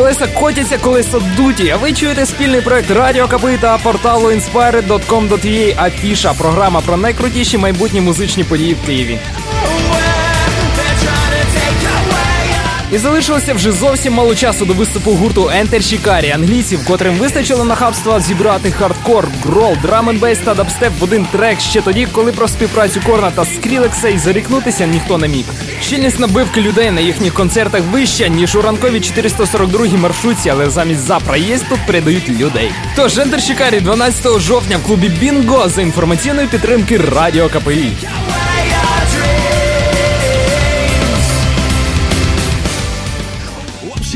Колеса котяться, колеса дуті. А ви чуєте спільний проект Радіо Капи та порталу inspired.com.ua Афіша, програма про найкрутіші майбутні музичні події в Києві. І залишилося вже зовсім мало часу до виступу гурту Enter Shikari, англійців, котрим вистачило нахабства зібрати хардкор, growl, drum bass та дабстеп в один трек ще тоді, коли про співпрацю Корна та Скрілекса і заїкнутися ніхто не міг. Щільність набивки людей на їхніх концертах вища, ніж у ранковій 442-й маршрутці, але замість за проїзд тут передають людей. Тож Enter Shikari 12 жовтня в клубі Бінго за інформаційної підтримки Радіо КПІ.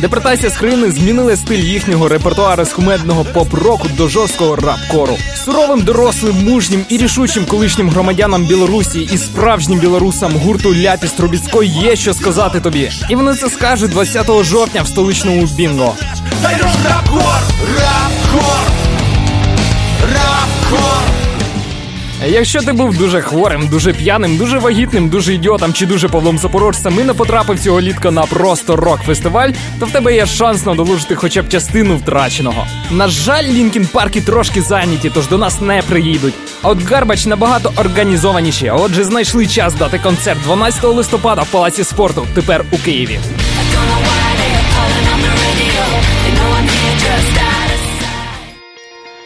Депортація з країни змінили стиль їхнього репертуару з кумедного поп-року до жорсткого рап-кору. Суровим, дорослим, мужнім і рішучим колишнім громадянам Білорусі і справжнім білорусам гурту Ляпіс Трубіцької є що сказати тобі. І вони це скажуть 20 жовтня в столичному Бінго. Рап-кор, рап-кор, рап-кор. Якщо ти був дуже хворим, дуже п'яним, дуже вагітним, дуже ідіотом чи дуже Павлом Запорожцем і не потрапив цього літка на просто рок-фестиваль, то в тебе є шанс надолужити хоча б частину втраченого. На жаль, Linkin Park и трошки зайняті, тож до нас не приїдуть. А от Garbage набагато організованіші. Отже, знайшли час дати концерт 12 листопада в палаці спорту. Тепер у Києві.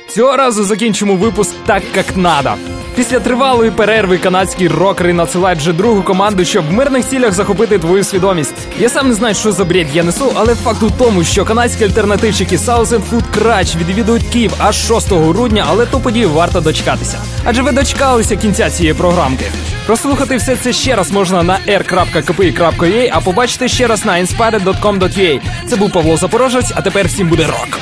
Цього разу закінчимо випуск так, як надо. Після тривалої перерви канадські рокери надсилають вже другу команду, щоб в мирних цілях захопити твою свідомість. Я сам не знаю, що за бред я несу, але факт у тому, що канадські альтернативчики Southern Food Crash відвідують Київ аж 6 грудня, але ту подію варто дочекатися. Адже ви дочекалися кінця цієї програмки. Прослухати все це ще раз можна на r.kpi.ua, а побачити ще раз на inspired.com.ua. Це був Павло Запорожець, а тепер всім буде рок.